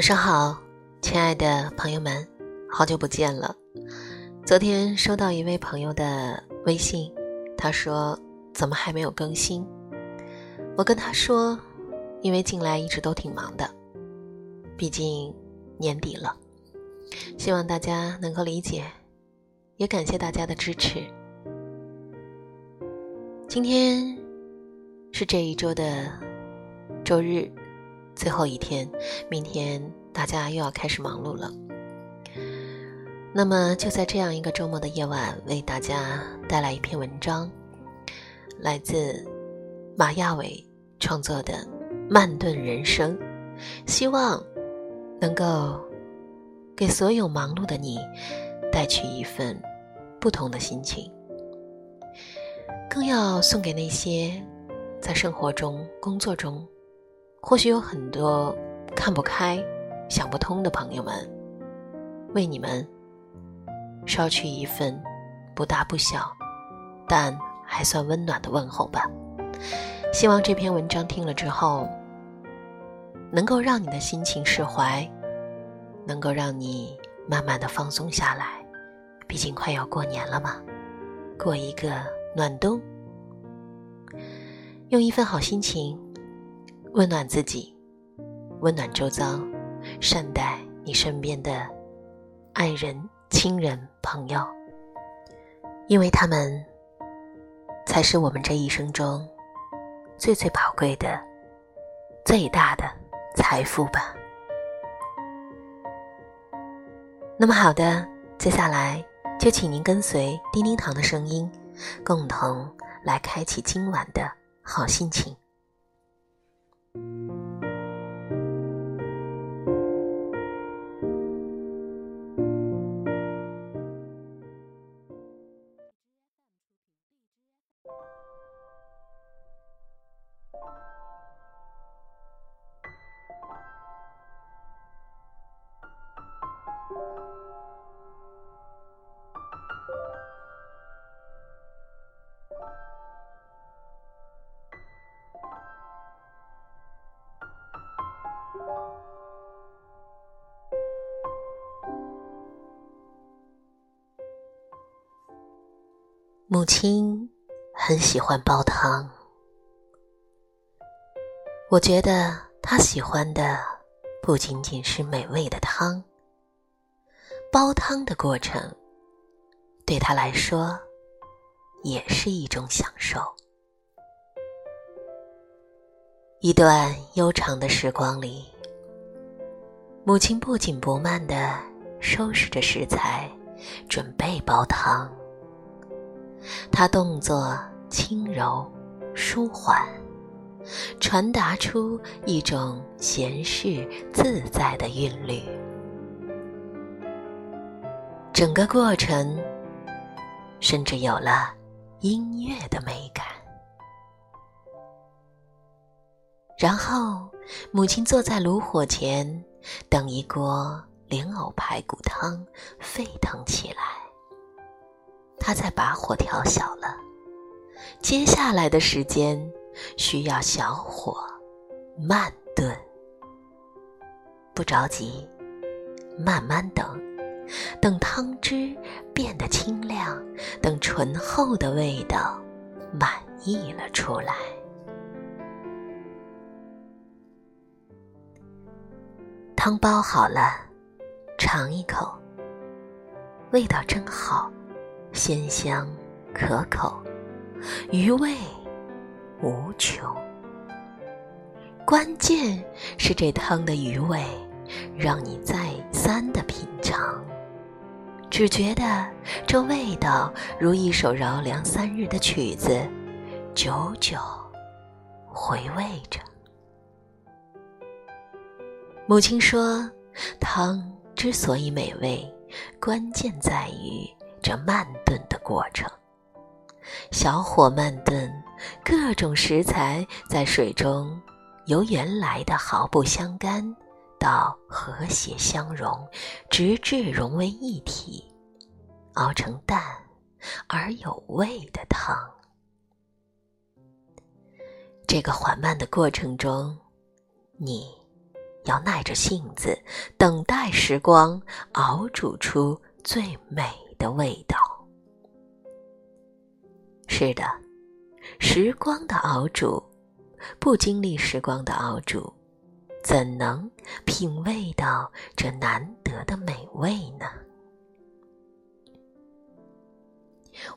晚上好，亲爱的朋友们，好久不见了。昨天收到一位朋友的微信，他说：“怎么还没有更新？”我跟他说：“因为近来一直都挺忙的，毕竟年底了，希望大家能够理解，也感谢大家的支持。”今天是这一周的周日。最后一天，明天大家又要开始忙碌了。那么，就在这样一个周末的夜晚，为大家带来一篇文章，来自马亚伟创作的《慢炖人生》，希望能够给所有忙碌的你带去一份不同的心情，更要送给那些在生活中、工作中。或许有很多看不开、想不通的朋友们，为你们捎去一份不大不小，但还算温暖的问候吧。希望这篇文章听了之后，能够让你的心情释怀，能够让你慢慢的放松下来。毕竟快要过年了嘛，过一个暖冬，用一份好心情。温暖自己，温暖周遭，善待你身边的爱人、亲人、朋友，因为他们才是我们这一生中最最宝贵的、最大的财富吧。那么好的，接下来就请您跟随叮叮糖的声音，共同来开启今晚的好心情。母亲很喜欢煲汤，我觉得她喜欢的不仅仅是美味的汤，煲汤的过程对她来说也是一种享受。一段悠长的时光里，母亲不紧不慢地收拾着食材，准备煲汤。他动作轻柔、舒缓，传达出一种闲适自在的韵律。整个过程甚至有了音乐的美感。然后，母亲坐在炉火前，等一锅莲藕排骨汤沸腾起来。他再把火调小了，接下来的时间需要小火慢炖，不着急，慢慢等，等汤汁变得清亮，等醇厚的味道满溢了出来。汤煲好了，尝一口，味道真好。鲜香可口，余味无穷。关键是这汤的余味，让你再三的品尝，只觉得这味道如一首绕梁三日的曲子，久久回味着。母亲说，汤之所以美味，关键在于。这慢炖的过程，小火慢炖，各种食材在水中由原来的毫不相干到和谐相融，直至融为一体，熬成淡而有味的汤。这个缓慢的过程中，你要耐着性子，等待时光熬煮出最美的味道。是的，时光的熬煮，不经历时光的熬煮，怎能品味到这难得的美味呢？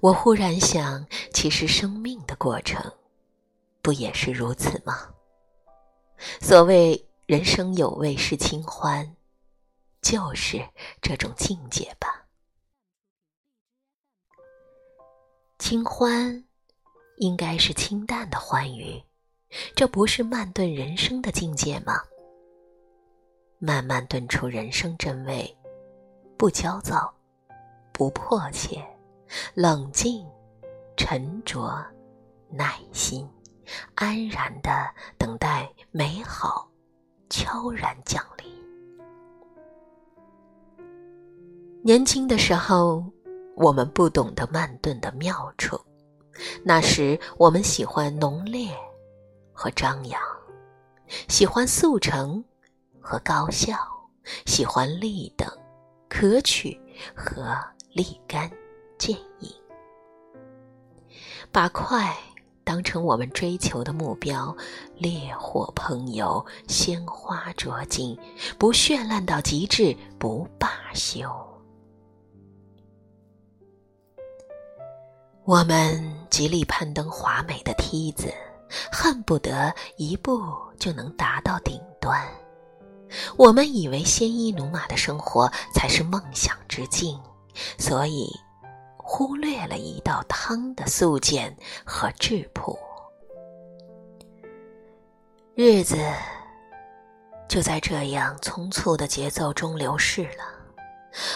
我忽然想，其实生命的过程，不也是如此吗？所谓人生有味是清欢，就是这种境界吧。清欢，应该是清淡的欢愉，这不是慢炖人生的境界吗？慢慢炖出人生真味，不焦躁，不迫切，冷静，沉着，耐心。安然的等待美好悄然降临。年轻的时候，我们不懂得慢炖的妙处，那时我们喜欢浓烈和张扬，喜欢速成和高效，喜欢立等、可取和立竿见影，把快。当成我们追求的目标，烈火烹油，鲜花着锦，不绚烂到极致不罢休。我们极力攀登华美的梯子，恨不得一步就能达到顶端。我们以为鲜衣怒马的生活才是梦想之境，所以。忽略了一道汤的素简和质朴，日子就在这样匆促的节奏中流逝了。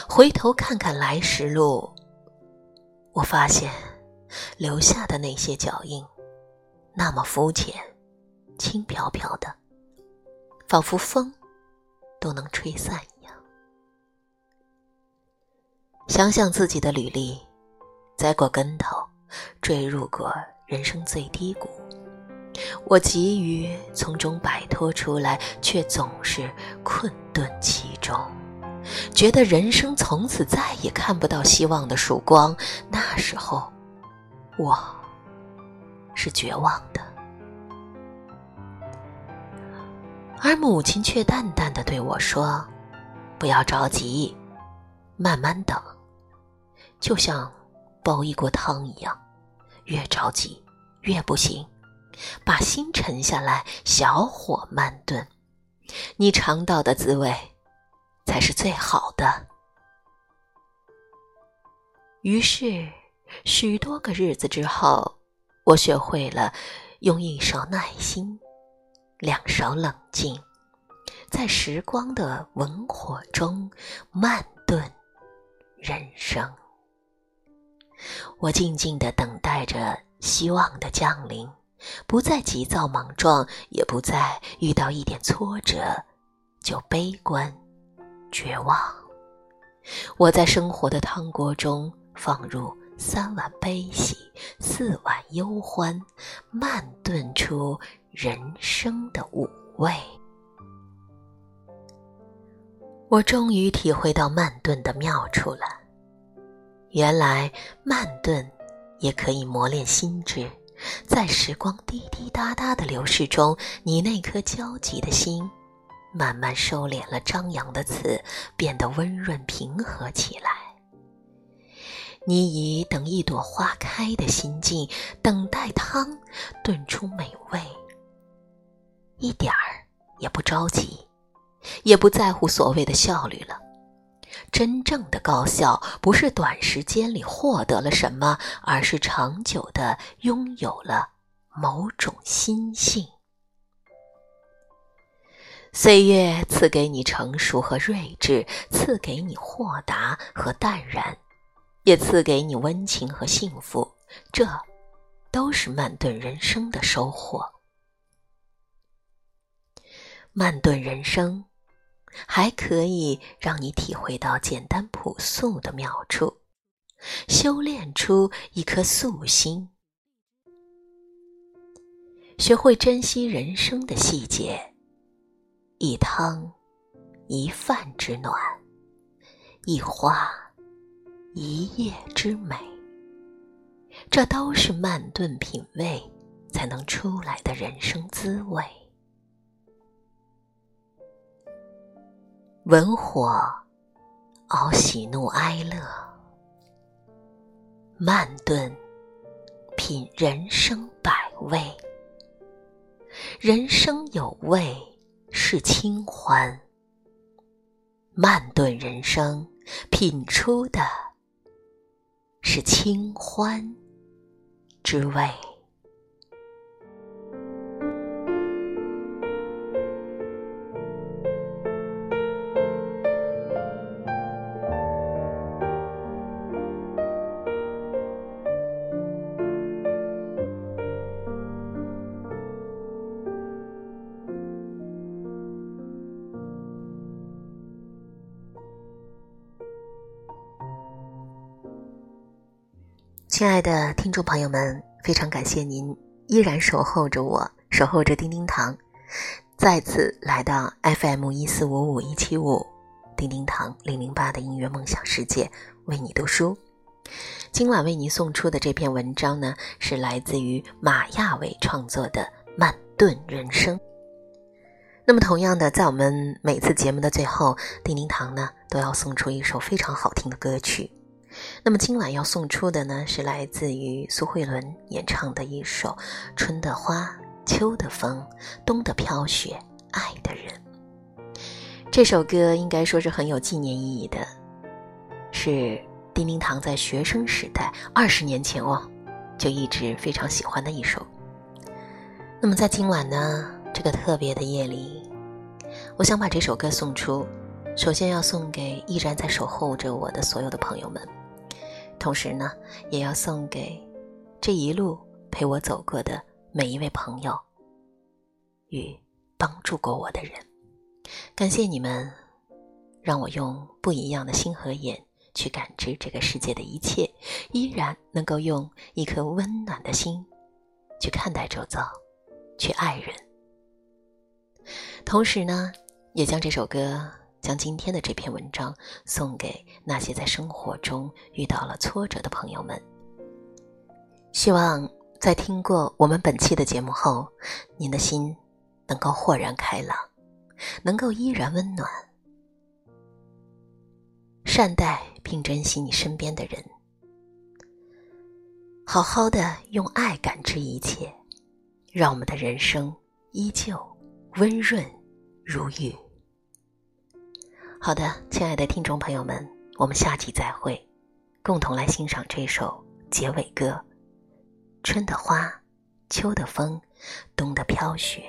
回头看看来时路，我发现留下的那些脚印，那么肤浅、轻飘飘的，仿佛风都能吹散一样。想想自己的履历。栽过跟头，坠入过人生最低谷，我急于从中摆脱出来，却总是困顿其中，觉得人生从此再也看不到希望的曙光。那时候，我是绝望的，而母亲却淡淡的对我说：“不要着急，慢慢等，就像……”煲一锅汤一样，越着急越不行，把心沉下来，小火慢炖，你尝到的滋味才是最好的。于是，许多个日子之后，我学会了用一勺耐心，两勺冷静，在时光的文火中慢炖人生。我静静地等待着希望的降临，不再急躁莽撞，也不再遇到一点挫折就悲观绝望。我在生活的汤锅中放入三碗悲喜，四碗忧欢，慢炖出人生的五味。我终于体会到慢炖的妙处了。原来慢炖也可以磨练心智，在时光滴滴答答的流逝中，你那颗焦急的心慢慢收敛了张扬的刺，变得温润平和起来。你以等一朵花开的心境，等待汤炖出美味，一点儿也不着急，也不在乎所谓的效率了。真正的高效，不是短时间里获得了什么，而是长久的拥有了某种心性。岁月赐给你成熟和睿智，赐给你豁达和淡然，也赐给你温情和幸福。这，都是慢炖人生的收获。慢炖人生。还可以让你体会到简单朴素的妙处，修炼出一颗素心，学会珍惜人生的细节，一汤一饭之暖，一花一叶之美，这都是慢炖品味才能出来的人生滋味。文火熬喜怒哀乐，慢炖品人生百味。人生有味是清欢，慢炖人生品出的是清欢之味。亲爱的听众朋友们，非常感谢您依然守候着我，守候着叮叮堂，再次来到 FM 一四五五一七五，叮叮堂零零八的音乐梦想世界，为你读书。今晚为您送出的这篇文章呢，是来自于马亚伟创作的《慢炖人生》。那么，同样的，在我们每次节目的最后，叮叮堂呢都要送出一首非常好听的歌曲。那么今晚要送出的呢，是来自于苏慧伦演唱的一首《春的花，秋的风，冬的飘雪，爱的人》。这首歌应该说是很有纪念意义的，是丁丁堂在学生时代二十年前哦，就一直非常喜欢的一首。那么在今晚呢，这个特别的夜里，我想把这首歌送出，首先要送给依然在守候着我的所有的朋友们。同时呢，也要送给这一路陪我走过的每一位朋友与帮助过我的人，感谢你们，让我用不一样的心和眼去感知这个世界的一切，依然能够用一颗温暖的心去看待周遭，去爱人。同时呢，也将这首歌。将今天的这篇文章送给那些在生活中遇到了挫折的朋友们。希望在听过我们本期的节目后，您的心能够豁然开朗，能够依然温暖，善待并珍惜你身边的人，好好的用爱感知一切，让我们的人生依旧温润如玉。好的，亲爱的听众朋友们，我们下期再会，共同来欣赏这首结尾歌：春的花，秋的风，冬的飘雪，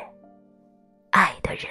爱的人。